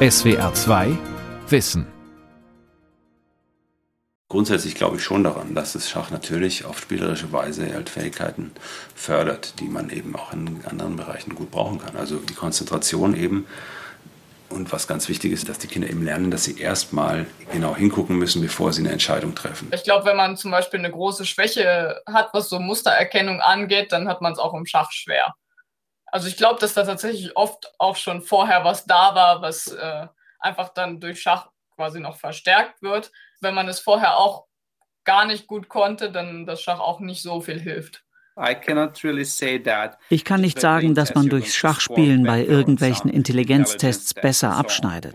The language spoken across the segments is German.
SWR 2 Wissen. Grundsätzlich glaube ich schon daran, dass das Schach natürlich auf spielerische Weise halt Fähigkeiten fördert, die man eben auch in anderen Bereichen gut brauchen kann. Also die Konzentration eben. Und was ganz wichtig ist, dass die Kinder eben lernen, dass sie erstmal genau hingucken müssen, bevor sie eine Entscheidung treffen. Ich glaube, wenn man zum Beispiel eine große Schwäche hat, was so Mustererkennung angeht, dann hat man es auch im Schach schwer. Also ich glaube, dass da tatsächlich oft auch schon vorher was da war, was äh, einfach dann durch Schach quasi noch verstärkt wird. Wenn man es vorher auch gar nicht gut konnte, dann das Schach auch nicht so viel hilft. Ich kann nicht sagen, dass man durchs Schachspielen bei irgendwelchen Intelligenztests besser abschneidet.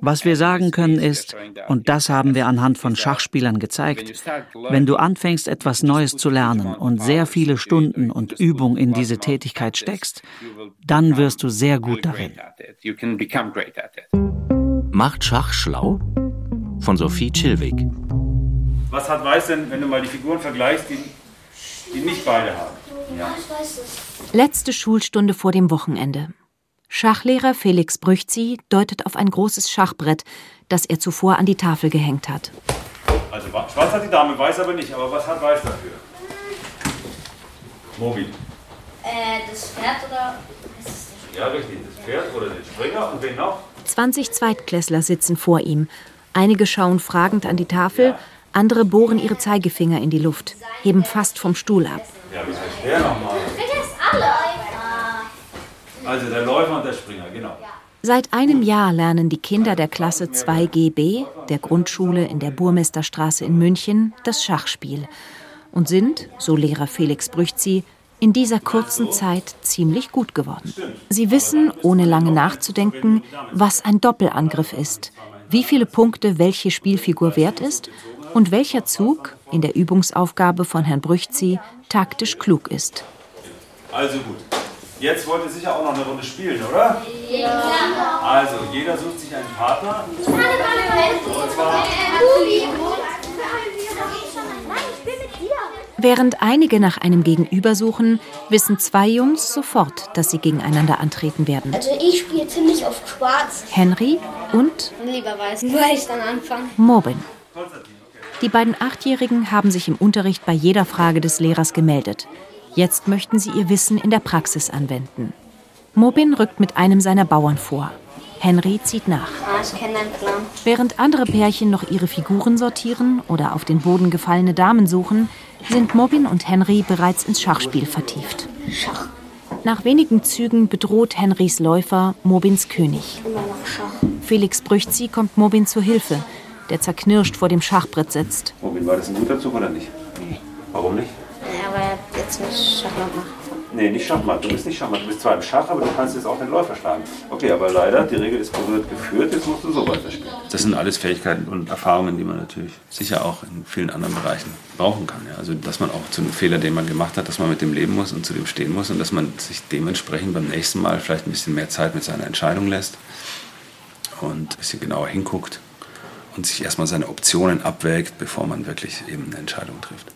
Was wir sagen können ist, und das haben wir anhand von Schachspielern gezeigt, wenn du anfängst, etwas Neues zu lernen und sehr viele Stunden und Übung in diese Tätigkeit steckst, dann wirst du sehr gut darin. Macht Schach schlau? Von Sophie Chilwig. Was hat Weiß denn, wenn du mal die Figuren vergleichst, die, die nicht beide haben? Ja. Letzte Schulstunde vor dem Wochenende. Schachlehrer Felix Brüchzi deutet auf ein großes Schachbrett, das er zuvor an die Tafel gehängt hat. Also schwarz hat die Dame, weiß aber nicht. Aber was hat weiß dafür? Mobil. Äh, das Pferd oder... Ja, richtig. Das Pferd oder den Springer und wen noch? 20 Zweitklässler sitzen vor ihm. Einige schauen fragend an die Tafel, andere bohren ihre Zeigefinger in die Luft, heben fast vom Stuhl ab. Ja, wie heißt der nochmal? alle. Also der Läufer und der Springer, genau. Seit einem Jahr lernen die Kinder der Klasse 2GB der Grundschule in der Burmesterstraße in München das Schachspiel und sind, so Lehrer Felix Brüchzi, in dieser kurzen Zeit ziemlich gut geworden. Sie wissen, ohne lange nachzudenken, was ein Doppelangriff ist, wie viele Punkte welche Spielfigur wert ist und welcher Zug in der Übungsaufgabe von Herrn Brüchzi taktisch klug ist. Also gut. Jetzt wollt ihr sicher auch noch eine Runde spielen, oder? Ja. Also, jeder sucht sich einen Partner. Und zwar Während einige nach einem Gegenüber suchen, wissen zwei Jungs sofort, dass sie gegeneinander antreten werden. Also ich spiele ziemlich oft schwarz. Henry und Lieber weiß, ich dann anfange. Mobin. Die beiden Achtjährigen haben sich im Unterricht bei jeder Frage des Lehrers gemeldet. Jetzt möchten sie ihr Wissen in der Praxis anwenden. Mobin rückt mit einem seiner Bauern vor. Henry zieht nach. Ah. Während andere Pärchen noch ihre Figuren sortieren oder auf den Boden gefallene Damen suchen, sind Mobin und Henry bereits ins Schachspiel vertieft. Schach. Nach wenigen Zügen bedroht Henrys Läufer Mobins König. Felix Brüchzi kommt Mobin zu Hilfe, der zerknirscht vor dem Schachbrett sitzt. Robin, war das ein guter Zug oder nicht? Warum nicht? Aber jetzt muss Schachmatt machen. Nee, nicht Schachmatt. Du bist nicht Schachmatt. Du bist zwar im Schach, aber du kannst jetzt auch den Läufer schlagen. Okay, aber leider, die Regel ist berührt geführt, jetzt musst du so weiterspielen. Das sind alles Fähigkeiten und Erfahrungen, die man natürlich sicher auch in vielen anderen Bereichen brauchen kann. Ja. Also, dass man auch zu einem Fehler, den man gemacht hat, dass man mit dem leben muss und zu dem stehen muss und dass man sich dementsprechend beim nächsten Mal vielleicht ein bisschen mehr Zeit mit seiner Entscheidung lässt und ein bisschen genauer hinguckt und sich erstmal seine Optionen abwägt, bevor man wirklich eben eine Entscheidung trifft.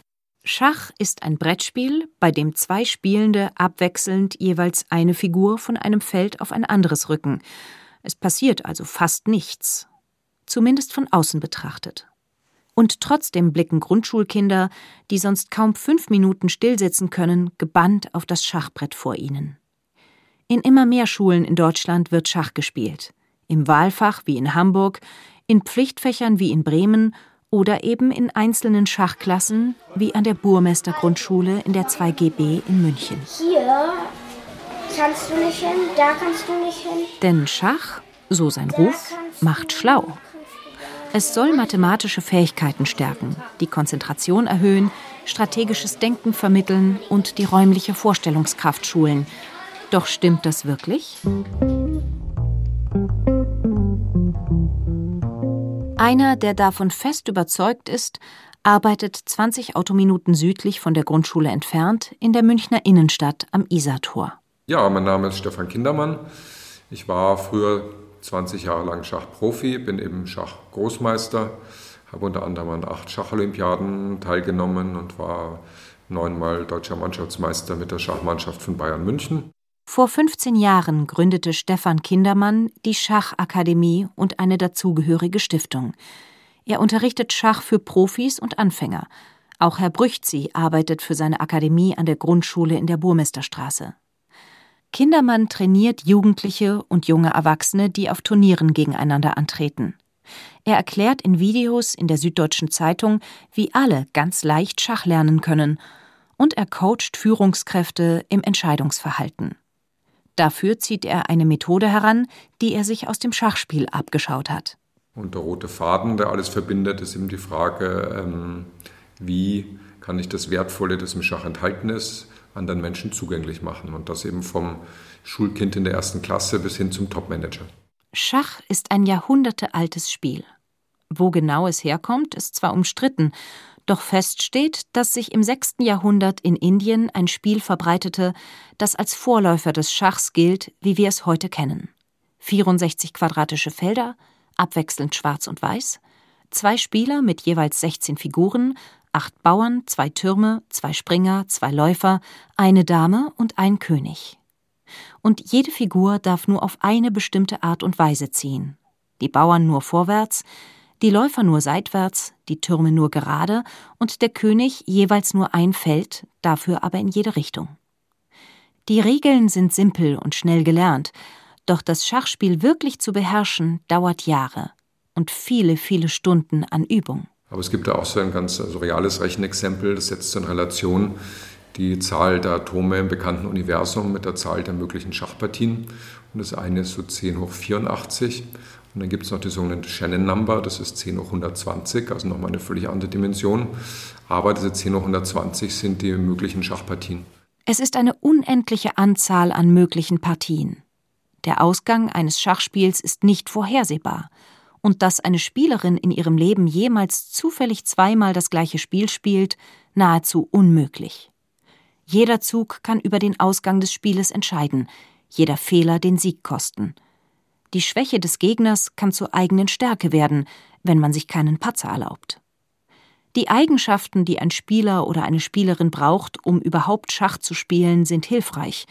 Schach ist ein Brettspiel, bei dem zwei Spielende abwechselnd jeweils eine Figur von einem Feld auf ein anderes rücken. Es passiert also fast nichts. Zumindest von außen betrachtet. Und trotzdem blicken Grundschulkinder, die sonst kaum fünf Minuten stillsitzen können, gebannt auf das Schachbrett vor ihnen. In immer mehr Schulen in Deutschland wird Schach gespielt. Im Wahlfach wie in Hamburg, in Pflichtfächern wie in Bremen oder eben in einzelnen Schachklassen wie an der Burmester Grundschule in der 2GB in München. Hier kannst du nicht hin, da kannst du nicht hin. Denn Schach, so sein Ruf, macht schlau. Es soll mathematische Fähigkeiten stärken, die Konzentration erhöhen, strategisches Denken vermitteln und die räumliche Vorstellungskraft schulen. Doch stimmt das wirklich? Einer, der davon fest überzeugt ist, arbeitet 20 Autominuten südlich von der Grundschule entfernt in der Münchner Innenstadt am Isartor. Ja, mein Name ist Stefan Kindermann. Ich war früher 20 Jahre lang Schachprofi, bin eben Schachgroßmeister, habe unter anderem an acht Schacholympiaden teilgenommen und war neunmal deutscher Mannschaftsmeister mit der Schachmannschaft von Bayern München. Vor 15 Jahren gründete Stefan Kindermann die Schachakademie und eine dazugehörige Stiftung. Er unterrichtet Schach für Profis und Anfänger. Auch Herr Brüchtzi arbeitet für seine Akademie an der Grundschule in der Burmesterstraße. Kindermann trainiert Jugendliche und junge Erwachsene, die auf Turnieren gegeneinander antreten. Er erklärt in Videos in der Süddeutschen Zeitung, wie alle ganz leicht Schach lernen können, und er coacht Führungskräfte im Entscheidungsverhalten. Dafür zieht er eine Methode heran, die er sich aus dem Schachspiel abgeschaut hat. Und der rote Faden, der alles verbindet, ist eben die Frage, ähm, wie kann ich das Wertvolle, das im Schach enthalten ist, anderen Menschen zugänglich machen. Und das eben vom Schulkind in der ersten Klasse bis hin zum Topmanager. Schach ist ein jahrhundertealtes Spiel. Wo genau es herkommt, ist zwar umstritten, doch fest steht, dass sich im 6. Jahrhundert in Indien ein Spiel verbreitete, das als Vorläufer des Schachs gilt, wie wir es heute kennen. 64 quadratische Felder, abwechselnd schwarz und weiß, zwei Spieler mit jeweils 16 Figuren, acht Bauern, zwei Türme, zwei Springer, zwei Läufer, eine Dame und ein König. Und jede Figur darf nur auf eine bestimmte Art und Weise ziehen. Die Bauern nur vorwärts, die Läufer nur seitwärts, die Türme nur gerade und der König jeweils nur ein Feld, dafür aber in jede Richtung. Die Regeln sind simpel und schnell gelernt, doch das Schachspiel wirklich zu beherrschen dauert Jahre und viele, viele Stunden an Übung. Aber es gibt da auch so ein ganz also reales Rechenexempel, das setzt in Relation die Zahl der Atome im bekannten Universum mit der Zahl der möglichen Schachpartien. Und das eine ist so 10 hoch 84 und dann gibt es noch die sogenannte Shannon Number, das ist 10 hoch 120, also nochmal eine völlig andere Dimension. Aber diese 10 hoch 120 sind die möglichen Schachpartien. Es ist eine unendliche Anzahl an möglichen Partien. Der Ausgang eines Schachspiels ist nicht vorhersehbar. Und dass eine Spielerin in ihrem Leben jemals zufällig zweimal das gleiche Spiel spielt, nahezu unmöglich. Jeder Zug kann über den Ausgang des Spieles entscheiden, jeder Fehler den Sieg kosten. Die Schwäche des Gegners kann zur eigenen Stärke werden, wenn man sich keinen Patzer erlaubt. Die Eigenschaften, die ein Spieler oder eine Spielerin braucht, um überhaupt Schach zu spielen, sind hilfreich,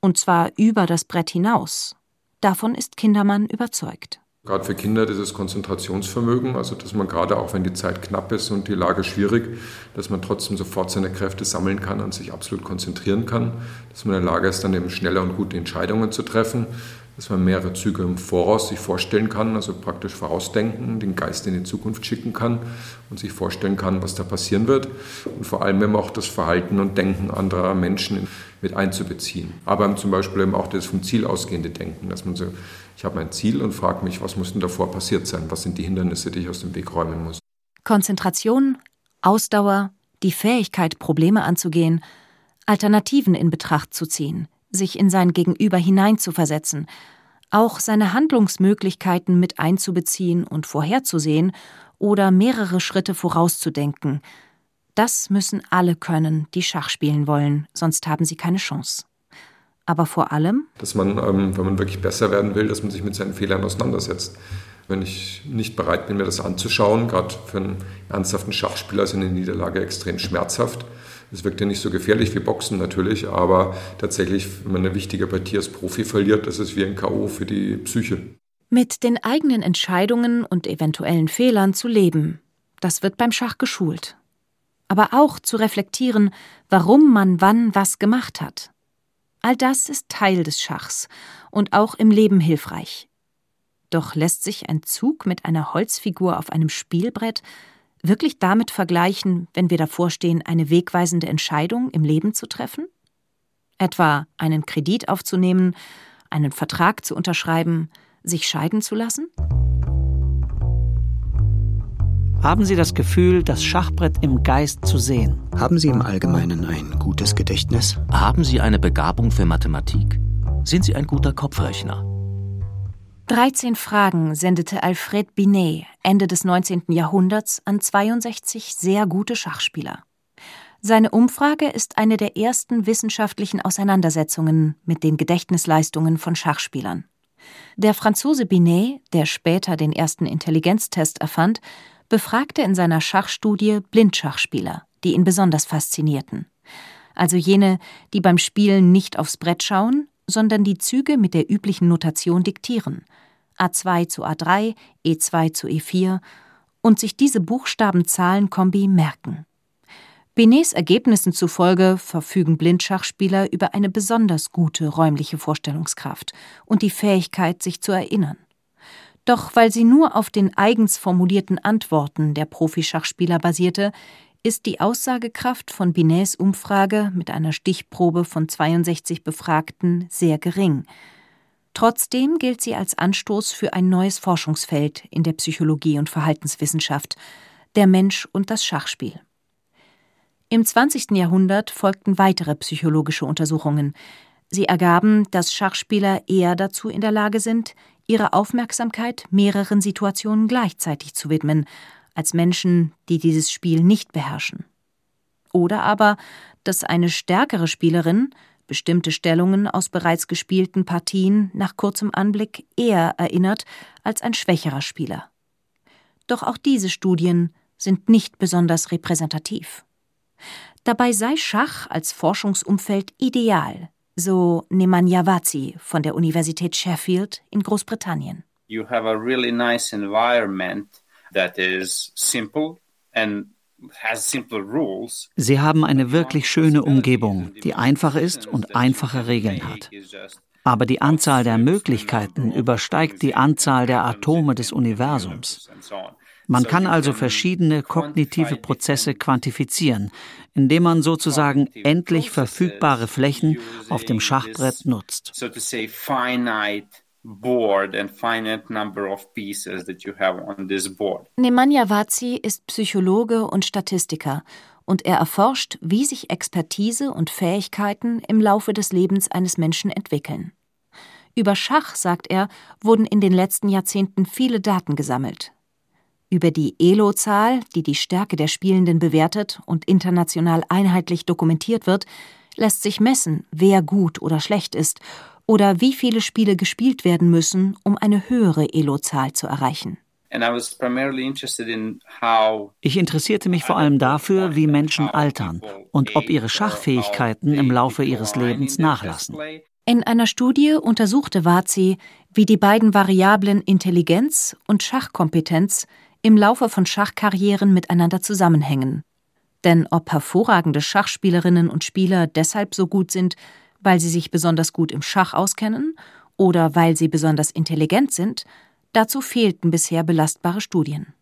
und zwar über das Brett hinaus. Davon ist Kindermann überzeugt. Gerade für Kinder dieses Konzentrationsvermögen, also dass man gerade auch wenn die Zeit knapp ist und die Lage schwierig, dass man trotzdem sofort seine Kräfte sammeln kann und sich absolut konzentrieren kann, dass man in der Lage ist, dann eben schneller und gute Entscheidungen zu treffen, dass man mehrere Züge im Voraus sich vorstellen kann, also praktisch vorausdenken, den Geist in die Zukunft schicken kann und sich vorstellen kann, was da passieren wird und vor allem eben auch das Verhalten und Denken anderer Menschen mit einzubeziehen. Aber zum Beispiel eben auch das vom Ziel ausgehende Denken, dass man so, ich habe mein Ziel und frage mich, was muss denn davor passiert sein? Was sind die Hindernisse, die ich aus dem Weg räumen muss? Konzentration, Ausdauer, die Fähigkeit, Probleme anzugehen, Alternativen in Betracht zu ziehen – sich in sein Gegenüber hineinzuversetzen, auch seine Handlungsmöglichkeiten mit einzubeziehen und vorherzusehen oder mehrere Schritte vorauszudenken. Das müssen alle können, die Schach spielen wollen, sonst haben sie keine Chance. Aber vor allem, dass man, ähm, wenn man wirklich besser werden will, dass man sich mit seinen Fehlern auseinandersetzt. Wenn ich nicht bereit bin, mir das anzuschauen, gerade für einen ernsthaften Schachspieler ist eine Niederlage extrem schmerzhaft. Es wirkt ja nicht so gefährlich wie Boxen natürlich, aber tatsächlich, wenn man eine wichtige Partie als Profi verliert, das ist wie ein K.O. für die Psyche. Mit den eigenen Entscheidungen und eventuellen Fehlern zu leben, das wird beim Schach geschult. Aber auch zu reflektieren, warum man wann was gemacht hat. All das ist Teil des Schachs und auch im Leben hilfreich. Doch lässt sich ein Zug mit einer Holzfigur auf einem Spielbrett wirklich damit vergleichen, wenn wir davor stehen, eine wegweisende Entscheidung im Leben zu treffen? Etwa einen Kredit aufzunehmen, einen Vertrag zu unterschreiben, sich scheiden zu lassen? Haben Sie das Gefühl, das Schachbrett im Geist zu sehen? Haben Sie im Allgemeinen ein gutes Gedächtnis? Haben Sie eine Begabung für Mathematik? Sind Sie ein guter Kopfrechner? 13 Fragen sendete Alfred Binet Ende des 19. Jahrhunderts an 62 sehr gute Schachspieler. Seine Umfrage ist eine der ersten wissenschaftlichen Auseinandersetzungen mit den Gedächtnisleistungen von Schachspielern. Der Franzose Binet, der später den ersten Intelligenztest erfand, befragte in seiner Schachstudie Blindschachspieler, die ihn besonders faszinierten. Also jene, die beim Spielen nicht aufs Brett schauen, sondern die Züge mit der üblichen Notation diktieren A2 zu A3, E2 zu E4 und sich diese Buchstaben-Zahlen-Kombi merken. Benets Ergebnissen zufolge verfügen Blindschachspieler über eine besonders gute räumliche Vorstellungskraft und die Fähigkeit, sich zu erinnern. Doch weil sie nur auf den eigens formulierten Antworten der Profischachspieler basierte, ist die Aussagekraft von Binets Umfrage mit einer Stichprobe von 62 Befragten sehr gering. Trotzdem gilt sie als Anstoß für ein neues Forschungsfeld in der Psychologie und Verhaltenswissenschaft, der Mensch und das Schachspiel. Im 20. Jahrhundert folgten weitere psychologische Untersuchungen. Sie ergaben, dass Schachspieler eher dazu in der Lage sind, ihre Aufmerksamkeit mehreren Situationen gleichzeitig zu widmen, als Menschen, die dieses Spiel nicht beherrschen. Oder aber, dass eine stärkere Spielerin bestimmte Stellungen aus bereits gespielten Partien nach kurzem Anblick eher erinnert als ein schwächerer Spieler. Doch auch diese Studien sind nicht besonders repräsentativ. Dabei sei Schach als Forschungsumfeld ideal, so Nemanja von der Universität Sheffield in Großbritannien. You have a really nice environment that is simple and Sie haben eine wirklich schöne Umgebung, die einfach ist und einfache Regeln hat. Aber die Anzahl der Möglichkeiten übersteigt die Anzahl der Atome des Universums. Man kann also verschiedene kognitive Prozesse quantifizieren, indem man sozusagen endlich verfügbare Flächen auf dem Schachbrett nutzt. Nemanja Vazi ist Psychologe und Statistiker und er erforscht, wie sich Expertise und Fähigkeiten im Laufe des Lebens eines Menschen entwickeln. Über Schach, sagt er, wurden in den letzten Jahrzehnten viele Daten gesammelt. Über die Elo-Zahl, die die Stärke der Spielenden bewertet und international einheitlich dokumentiert wird, lässt sich messen, wer gut oder schlecht ist oder wie viele Spiele gespielt werden müssen, um eine höhere Elo-Zahl zu erreichen. Ich interessierte mich vor allem dafür, wie Menschen altern und ob ihre Schachfähigkeiten im Laufe ihres Lebens nachlassen. In einer Studie untersuchte Vazi, wie die beiden Variablen Intelligenz und Schachkompetenz im Laufe von Schachkarrieren miteinander zusammenhängen. Denn ob hervorragende Schachspielerinnen und Spieler deshalb so gut sind, weil sie sich besonders gut im Schach auskennen oder weil sie besonders intelligent sind, dazu fehlten bisher belastbare Studien.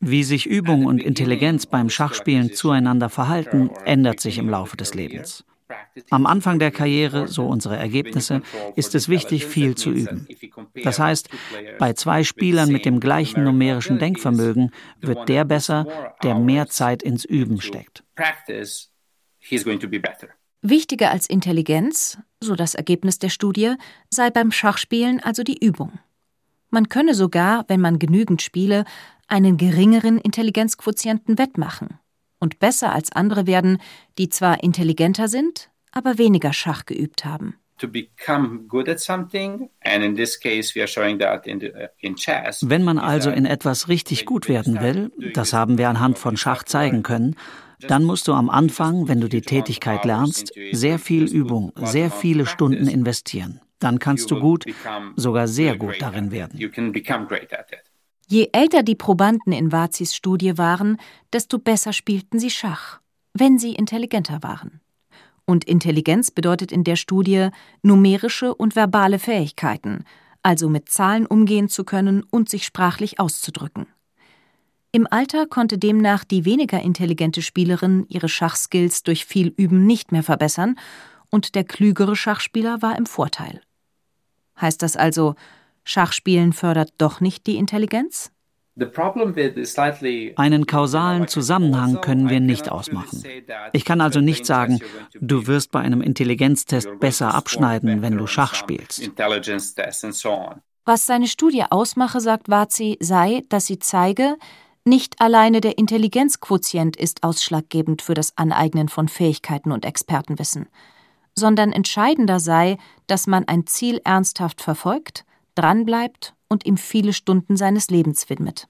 Wie sich Übung und Intelligenz beim Schachspielen zueinander verhalten, ändert sich im Laufe des Lebens. Am Anfang der Karriere, so unsere Ergebnisse, ist es wichtig, viel zu üben. Das heißt, bei zwei Spielern mit dem gleichen numerischen Denkvermögen wird der besser, der mehr Zeit ins Üben steckt. Wichtiger als Intelligenz, so das Ergebnis der Studie, sei beim Schachspielen also die Übung. Man könne sogar, wenn man genügend spiele, einen geringeren Intelligenzquotienten wettmachen und besser als andere werden, die zwar intelligenter sind, aber weniger Schach geübt haben. Uh, Wenn man also in etwas richtig gut werden will, das haben wir anhand von Schach zeigen können, dann musst du am Anfang, wenn du die Tätigkeit lernst, sehr viel Übung, sehr viele Stunden investieren. Dann kannst du gut, sogar sehr gut darin werden. Je älter die Probanden in Vazis Studie waren, desto besser spielten sie Schach, wenn sie intelligenter waren. Und Intelligenz bedeutet in der Studie numerische und verbale Fähigkeiten, also mit Zahlen umgehen zu können und sich sprachlich auszudrücken. Im Alter konnte demnach die weniger intelligente Spielerin ihre Schachskills durch viel Üben nicht mehr verbessern, und der klügere Schachspieler war im Vorteil. Heißt das also, Schachspielen fördert doch nicht die Intelligenz? Einen kausalen Zusammenhang können wir nicht ausmachen. Ich kann also nicht sagen, du wirst bei einem Intelligenztest besser abschneiden, wenn du Schach spielst. Was seine Studie ausmache, sagt Vazi, sei, dass sie zeige, nicht alleine der Intelligenzquotient ist ausschlaggebend für das Aneignen von Fähigkeiten und Expertenwissen, sondern entscheidender sei, dass man ein Ziel ernsthaft verfolgt, dranbleibt und ihm viele Stunden seines Lebens widmet.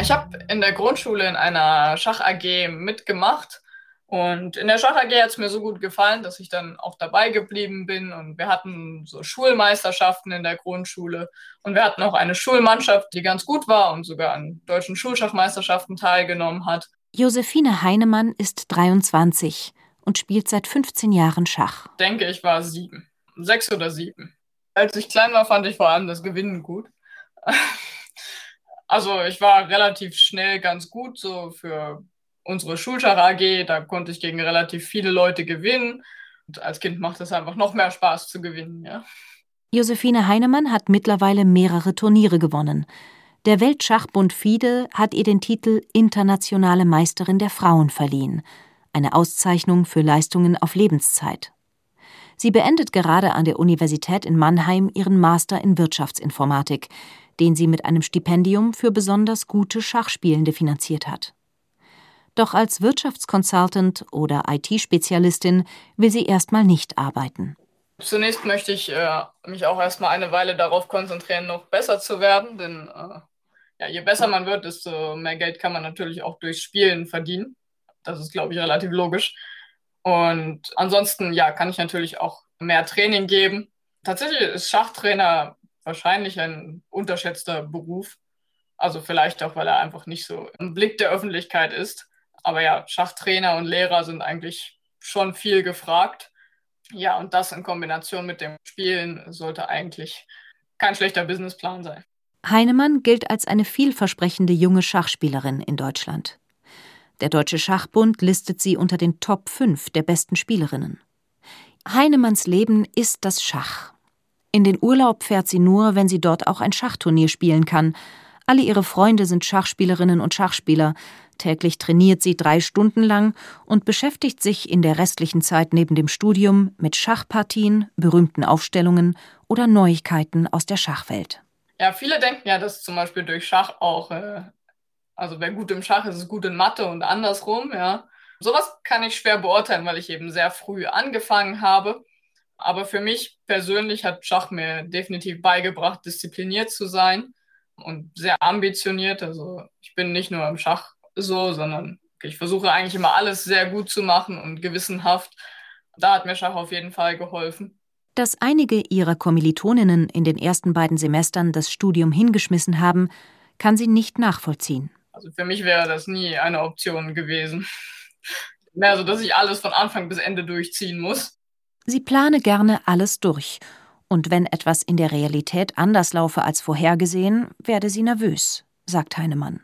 Ich habe in der Grundschule in einer Schach AG mitgemacht und in der Schach AG hat es mir so gut gefallen, dass ich dann auch dabei geblieben bin. Und wir hatten so Schulmeisterschaften in der Grundschule. Und wir hatten auch eine Schulmannschaft, die ganz gut war und sogar an deutschen Schulschachmeisterschaften teilgenommen hat. Josephine Heinemann ist 23 und spielt seit 15 Jahren Schach. Ich denke, ich war sieben. Sechs oder sieben. Als ich klein war, fand ich vor allem das Gewinnen gut. Also ich war relativ schnell ganz gut, so für unsere Schulschach AG, da konnte ich gegen relativ viele Leute gewinnen. Und als Kind macht es einfach noch mehr Spaß zu gewinnen, ja. Josephine Heinemann hat mittlerweile mehrere Turniere gewonnen. Der Weltschachbund FIDE hat ihr den Titel Internationale Meisterin der Frauen verliehen, eine Auszeichnung für Leistungen auf Lebenszeit. Sie beendet gerade an der Universität in Mannheim ihren Master in Wirtschaftsinformatik, den sie mit einem Stipendium für besonders gute Schachspielende finanziert hat. Doch als Wirtschaftsconsultant oder IT-Spezialistin will sie erstmal nicht arbeiten. Zunächst möchte ich äh, mich auch erstmal eine Weile darauf konzentrieren, noch besser zu werden, denn äh, ja, je besser man wird, desto mehr Geld kann man natürlich auch durch Spielen verdienen. Das ist, glaube ich, relativ logisch. Und ansonsten, ja, kann ich natürlich auch mehr Training geben. Tatsächlich ist Schachtrainer wahrscheinlich ein unterschätzter Beruf. Also vielleicht auch, weil er einfach nicht so im Blick der Öffentlichkeit ist. Aber ja, Schachtrainer und Lehrer sind eigentlich schon viel gefragt. Ja, und das in Kombination mit dem Spielen sollte eigentlich kein schlechter Businessplan sein. Heinemann gilt als eine vielversprechende junge Schachspielerin in Deutschland. Der Deutsche Schachbund listet sie unter den Top 5 der besten Spielerinnen. Heinemanns Leben ist das Schach. In den Urlaub fährt sie nur, wenn sie dort auch ein Schachturnier spielen kann, alle ihre Freunde sind Schachspielerinnen und Schachspieler. Täglich trainiert sie drei Stunden lang und beschäftigt sich in der restlichen Zeit neben dem Studium mit Schachpartien, berühmten Aufstellungen oder Neuigkeiten aus der Schachwelt. Ja, viele denken ja, dass zum Beispiel durch Schach auch, äh, also wer gut im Schach ist, ist gut in Mathe und andersrum, ja. Sowas kann ich schwer beurteilen, weil ich eben sehr früh angefangen habe. Aber für mich persönlich hat Schach mir definitiv beigebracht, diszipliniert zu sein und sehr ambitioniert. Also ich bin nicht nur im Schach so, sondern ich versuche eigentlich immer alles sehr gut zu machen und gewissenhaft. Da hat mir Schach auf jeden Fall geholfen. Dass einige ihrer Kommilitoninnen in den ersten beiden Semestern das Studium hingeschmissen haben, kann sie nicht nachvollziehen. Also für mich wäre das nie eine Option gewesen. Mehr so, dass ich alles von Anfang bis Ende durchziehen muss. Sie plane gerne alles durch und wenn etwas in der Realität anders laufe als vorhergesehen, werde sie nervös, sagt Heinemann.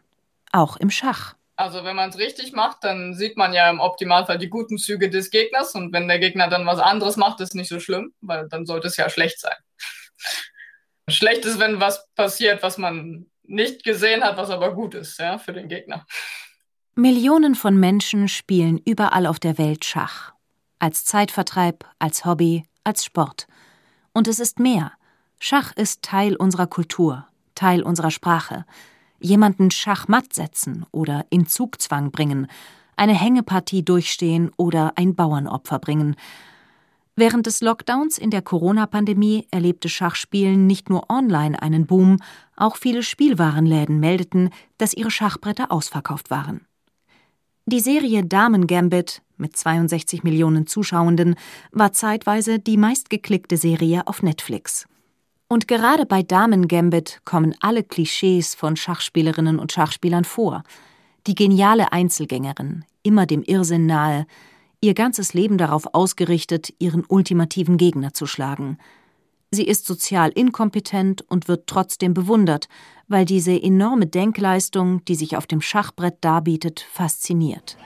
Auch im Schach. Also wenn man es richtig macht, dann sieht man ja im Optimalfall die guten Züge des Gegners und wenn der Gegner dann was anderes macht, ist nicht so schlimm, weil dann sollte es ja schlecht sein. schlecht ist, wenn was passiert, was man nicht gesehen hat, was aber gut ist, ja, für den Gegner. Millionen von Menschen spielen überall auf der Welt Schach. Als Zeitvertreib, als Hobby, als Sport. Und es ist mehr. Schach ist Teil unserer Kultur, Teil unserer Sprache. Jemanden schachmatt setzen oder in Zugzwang bringen, eine Hängepartie durchstehen oder ein Bauernopfer bringen. Während des Lockdowns in der Corona-Pandemie erlebte Schachspielen nicht nur online einen Boom, auch viele Spielwarenläden meldeten, dass ihre Schachbretter ausverkauft waren. Die Serie Damen Gambit mit 62 Millionen Zuschauenden war zeitweise die meistgeklickte Serie auf Netflix. Und gerade bei Damen Gambit kommen alle Klischees von Schachspielerinnen und Schachspielern vor. Die geniale Einzelgängerin, immer dem Irrsinn nahe, ihr ganzes Leben darauf ausgerichtet, ihren ultimativen Gegner zu schlagen – Sie ist sozial inkompetent und wird trotzdem bewundert, weil diese enorme Denkleistung, die sich auf dem Schachbrett darbietet, fasziniert.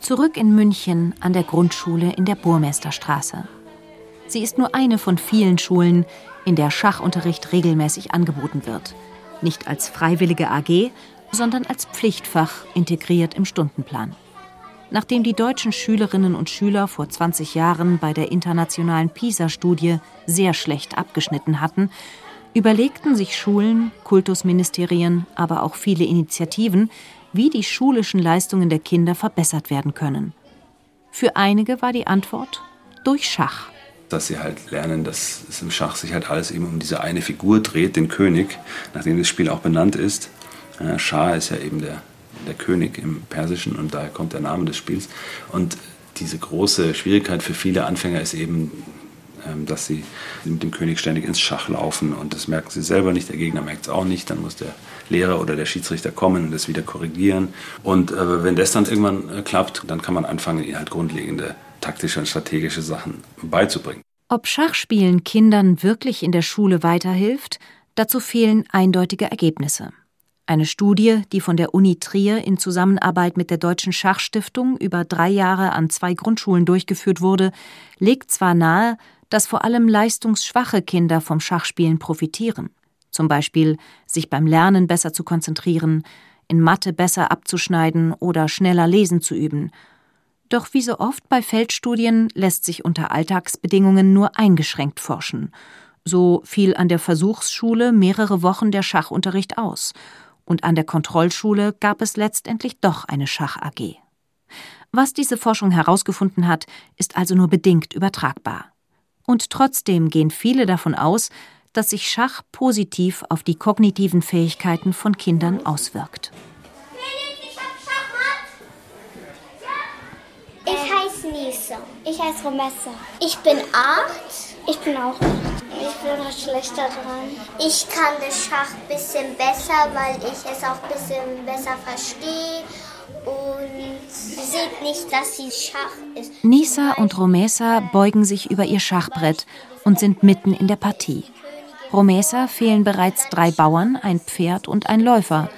Zurück in München an der Grundschule in der Burmesterstraße. Sie ist nur eine von vielen Schulen, in der Schachunterricht regelmäßig angeboten wird. Nicht als freiwillige AG, sondern als Pflichtfach integriert im Stundenplan. Nachdem die deutschen Schülerinnen und Schüler vor 20 Jahren bei der internationalen PISA-Studie sehr schlecht abgeschnitten hatten, überlegten sich Schulen, Kultusministerien, aber auch viele Initiativen, wie die schulischen Leistungen der Kinder verbessert werden können. Für einige war die Antwort durch Schach. dass sie halt lernen, dass es im Schach sich halt alles eben um diese eine Figur dreht, den König, nachdem das Spiel auch benannt ist. Äh, Schah ist ja eben der, der König im Persischen und daher kommt der Name des Spiels. Und diese große Schwierigkeit für viele Anfänger ist eben, ähm, dass sie mit dem König ständig ins Schach laufen und das merken sie selber nicht, der Gegner merkt es auch nicht, dann muss der Lehrer oder der Schiedsrichter kommen und das wieder korrigieren. Und äh, wenn das dann irgendwann äh, klappt, dann kann man anfangen, ihnen halt grundlegende taktische und strategische Sachen beizubringen. Ob Schachspielen Kindern wirklich in der Schule weiterhilft, dazu fehlen eindeutige Ergebnisse. Eine Studie, die von der Uni Trier in Zusammenarbeit mit der Deutschen Schachstiftung über drei Jahre an zwei Grundschulen durchgeführt wurde, legt zwar nahe, dass vor allem leistungsschwache Kinder vom Schachspielen profitieren, zum Beispiel sich beim Lernen besser zu konzentrieren, in Mathe besser abzuschneiden oder schneller lesen zu üben. Doch wie so oft bei Feldstudien lässt sich unter Alltagsbedingungen nur eingeschränkt forschen. So fiel an der Versuchsschule mehrere Wochen der Schachunterricht aus, und an der Kontrollschule gab es letztendlich doch eine Schach-AG. Was diese Forschung herausgefunden hat, ist also nur bedingt übertragbar. Und trotzdem gehen viele davon aus, dass sich Schach positiv auf die kognitiven Fähigkeiten von Kindern auswirkt. Nisa. Ich heiße Romessa. Ich bin acht. Ich bin auch acht. Ich bin noch schlechter dran. Ich kann das Schach ein bisschen besser, weil ich es auch ein bisschen besser verstehe. Und sie sieht nicht, dass sie Schach ist. Nisa und Romesa beugen sich über ihr Schachbrett und sind mitten in der Partie. Romesa fehlen bereits drei Bauern, ein Pferd und ein Läufer.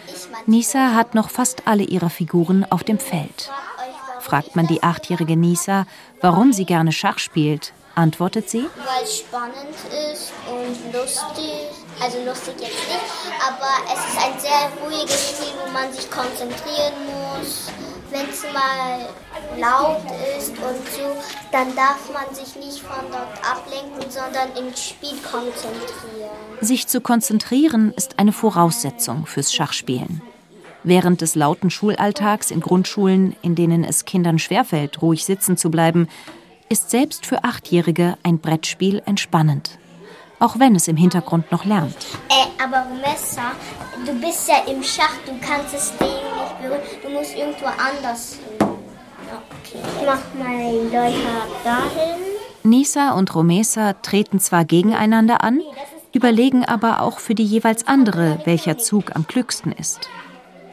Nisa hat noch fast alle ihrer Figuren auf dem Feld fragt man die achtjährige Nisa, warum sie gerne Schach spielt, antwortet sie. Weil es spannend ist und lustig. Also lustig jetzt nicht, aber es ist ein sehr ruhiges Spiel, wo man sich konzentrieren muss. Wenn es mal laut ist und so, dann darf man sich nicht von dort ablenken, sondern im Spiel konzentrieren. Sich zu konzentrieren ist eine Voraussetzung fürs Schachspielen. Während des lauten Schulalltags in Grundschulen, in denen es Kindern schwerfällt, ruhig sitzen zu bleiben, ist selbst für Achtjährige ein Brettspiel entspannend. Auch wenn es im Hintergrund noch lernt. Äh, aber Messer, du bist ja im Schach, du kannst das Ding nicht berühren, du musst irgendwo anders hin. Okay. Ich mach meinen Läufer dahin. Nisa und Romesa treten zwar gegeneinander an, überlegen aber auch für die jeweils andere, welcher Zug am klügsten ist.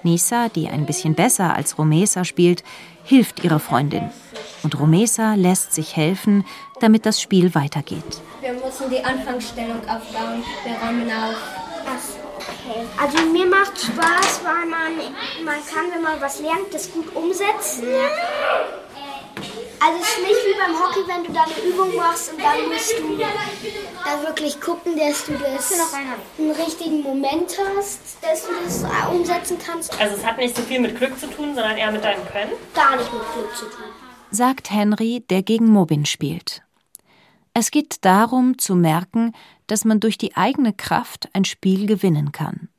Nisa, die ein bisschen besser als Romesa spielt, hilft ihrer Freundin. Und Romesa lässt sich helfen, damit das Spiel weitergeht. Wir müssen die Anfangsstellung aufbauen. Wir räumen auf. Okay. Also mir macht Spaß, weil man, man kann, wenn man was lernt, das gut umsetzen. Also es ist nicht wie beim Hockey, wenn du da eine Übung machst und dann musst du da wirklich gucken, dass du das einen richtigen Moment hast, dass du das umsetzen kannst. Also es hat nicht so viel mit Glück zu tun, sondern eher mit deinem Können? Gar nicht mit Glück zu tun. Sagt Henry, der gegen Mobin spielt. Es geht darum zu merken, dass man durch die eigene Kraft ein Spiel gewinnen kann.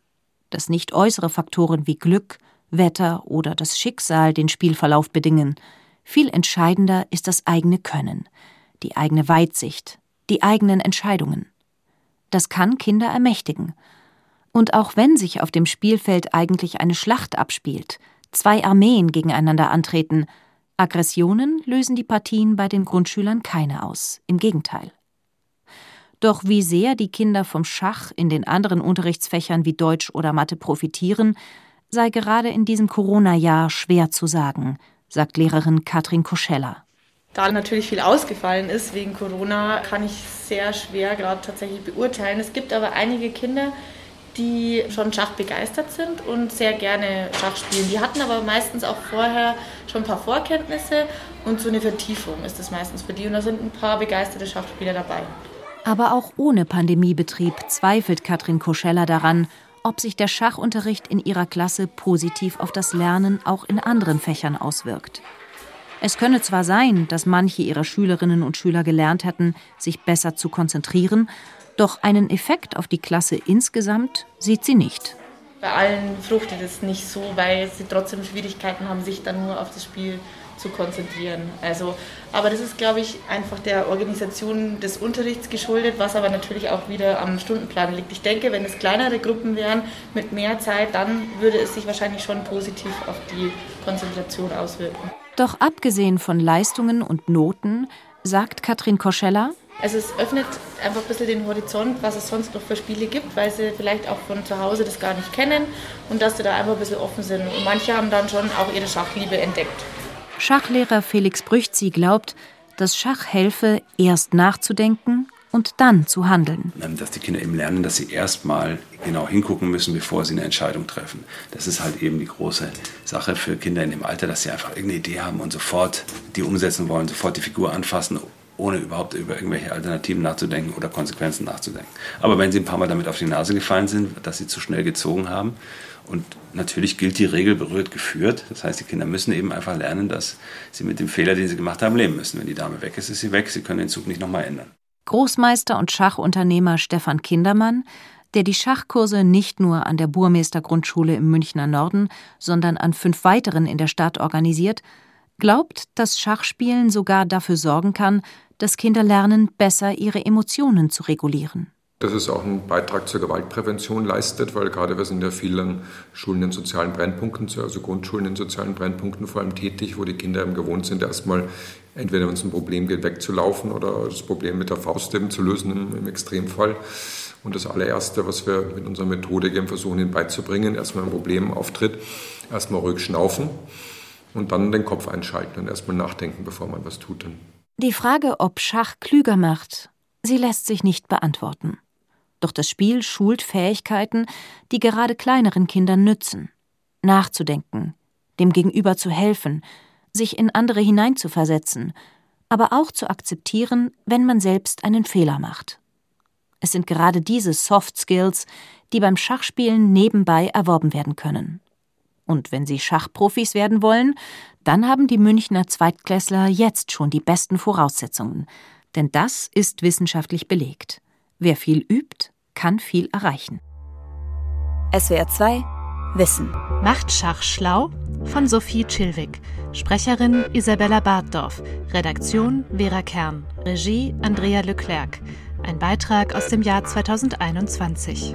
Dass nicht äußere Faktoren wie Glück, Wetter oder das Schicksal den Spielverlauf bedingen – viel entscheidender ist das eigene Können, die eigene Weitsicht, die eigenen Entscheidungen. Das kann Kinder ermächtigen. Und auch wenn sich auf dem Spielfeld eigentlich eine Schlacht abspielt, zwei Armeen gegeneinander antreten, Aggressionen lösen die Partien bei den Grundschülern keine aus, im Gegenteil. Doch wie sehr die Kinder vom Schach in den anderen Unterrichtsfächern wie Deutsch oder Mathe profitieren, sei gerade in diesem Corona-Jahr schwer zu sagen, sagt Lehrerin Katrin Koschella. Da natürlich viel ausgefallen ist wegen Corona, kann ich sehr schwer gerade tatsächlich beurteilen. Es gibt aber einige Kinder, die schon Schach begeistert sind und sehr gerne Schach spielen. Die hatten aber meistens auch vorher schon ein paar Vorkenntnisse und so eine Vertiefung ist das meistens für die. Und da sind ein paar begeisterte Schachspieler dabei. Aber auch ohne Pandemiebetrieb zweifelt Katrin Koschella daran, ob sich der Schachunterricht in ihrer Klasse positiv auf das Lernen auch in anderen Fächern auswirkt. Es könne zwar sein, dass manche ihrer Schülerinnen und Schüler gelernt hätten, sich besser zu konzentrieren, doch einen Effekt auf die Klasse insgesamt sieht sie nicht. Bei allen fruchtet es nicht so, weil sie trotzdem Schwierigkeiten haben, sich dann nur auf das Spiel zu konzentrieren. Also, aber das ist, glaube ich, einfach der Organisation des Unterrichts geschuldet, was aber natürlich auch wieder am Stundenplan liegt. Ich denke, wenn es kleinere Gruppen wären mit mehr Zeit, dann würde es sich wahrscheinlich schon positiv auf die Konzentration auswirken. Doch abgesehen von Leistungen und Noten, sagt Katrin Koschella, also es öffnet einfach ein bisschen den Horizont, was es sonst noch für Spiele gibt, weil sie vielleicht auch von zu Hause das gar nicht kennen und dass sie da einfach ein bisschen offen sind. Und manche haben dann schon auch ihre Schachliebe entdeckt. Schachlehrer Felix Brüchzi glaubt, dass Schach helfe, erst nachzudenken und dann zu handeln. Ähm, dass die Kinder eben lernen, dass sie erstmal genau hingucken müssen, bevor sie eine Entscheidung treffen. Das ist halt eben die große Sache für Kinder in dem Alter, dass sie einfach irgendeine Idee haben und sofort die umsetzen wollen, sofort die Figur anfassen, ohne überhaupt über irgendwelche Alternativen nachzudenken oder Konsequenzen nachzudenken. Aber wenn sie ein paar Mal damit auf die Nase gefallen sind, dass sie zu schnell gezogen haben, und natürlich gilt die Regel berührt geführt. Das heißt, die Kinder müssen eben einfach lernen, dass sie mit dem Fehler, den sie gemacht haben, leben müssen. Wenn die Dame weg ist, ist sie weg. Sie können den Zug nicht nochmal ändern. Großmeister und Schachunternehmer Stefan Kindermann, der die Schachkurse nicht nur an der Burmeister-Grundschule im Münchner Norden, sondern an fünf weiteren in der Stadt organisiert, glaubt, dass Schachspielen sogar dafür sorgen kann, dass Kinder lernen, besser ihre Emotionen zu regulieren. Dass es auch einen Beitrag zur Gewaltprävention leistet, weil gerade wir sind ja vielen Schulen in sozialen Brennpunkten, also Grundschulen in sozialen Brennpunkten vor allem tätig, wo die Kinder eben gewohnt sind, erstmal entweder wenn es ein Problem geht, wegzulaufen oder das Problem mit der Faust eben zu lösen im, im Extremfall. Und das allererste, was wir mit unserer Methodik eben versuchen, ihnen beizubringen, erstmal ein Problem auftritt, erstmal ruhig schnaufen und dann den Kopf einschalten und erstmal nachdenken, bevor man was tut. Die Frage, ob Schach klüger macht, sie lässt sich nicht beantworten. Doch das Spiel schult Fähigkeiten, die gerade kleineren Kindern nützen. Nachzudenken, dem Gegenüber zu helfen, sich in andere hineinzuversetzen, aber auch zu akzeptieren, wenn man selbst einen Fehler macht. Es sind gerade diese Soft Skills, die beim Schachspielen nebenbei erworben werden können. Und wenn Sie Schachprofis werden wollen, dann haben die Münchner Zweitklässler jetzt schon die besten Voraussetzungen. Denn das ist wissenschaftlich belegt. Wer viel übt, kann viel erreichen. SWR 2 Wissen. Macht Schach schlau? Von Sophie Chilwig. Sprecherin Isabella Bartdorf. Redaktion Vera Kern. Regie Andrea Leclerc. Ein Beitrag aus dem Jahr 2021.